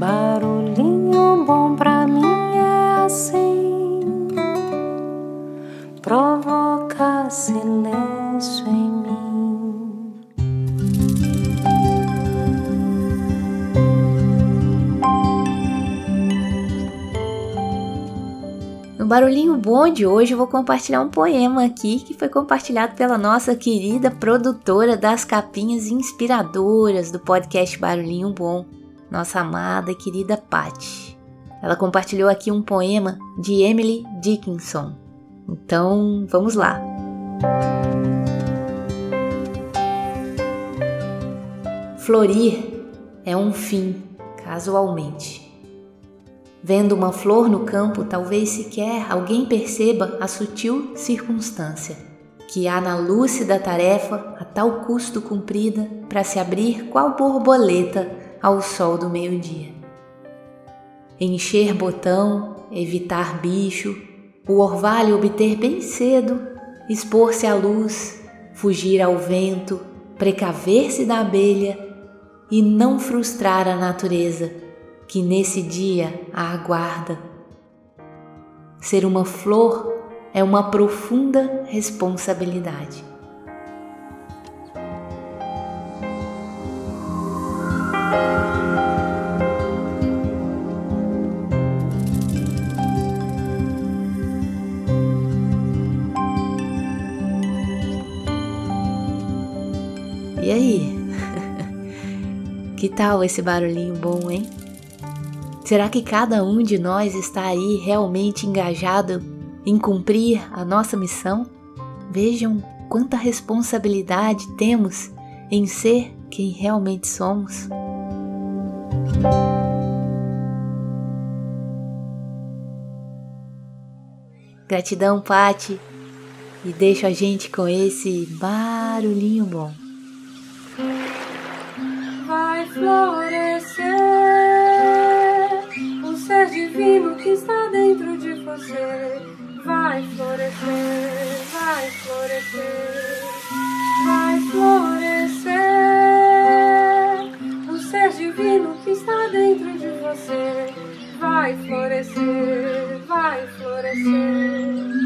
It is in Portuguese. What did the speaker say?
Barulhinho bom pra mim é assim, provoca silêncio em mim. No Barulhinho Bom de hoje eu vou compartilhar um poema aqui que foi compartilhado pela nossa querida produtora das capinhas inspiradoras do podcast Barulhinho Bom, nossa amada e querida Patty. Ela compartilhou aqui um poema de Emily Dickinson. Então, vamos lá. Florir é um fim, casualmente. Vendo uma flor no campo, talvez sequer alguém perceba a sutil circunstância que há na lúcida tarefa a tal custo cumprida para se abrir qual borboleta ao sol do meio-dia. Encher botão, evitar bicho, o orvalho obter bem cedo, expor-se à luz, fugir ao vento, precaver-se da abelha e não frustrar a natureza que nesse dia a aguarda. Ser uma flor é uma profunda responsabilidade. E aí? que tal esse barulhinho bom, hein? Será que cada um de nós está aí realmente engajado em cumprir a nossa missão? Vejam quanta responsabilidade temos em ser quem realmente somos. Gratidão, Pati, e deixa a gente com esse barulhinho bom florescer. O ser divino que está dentro de você vai florescer, vai florescer, vai florescer. O ser divino que está dentro de você vai florescer, vai florescer.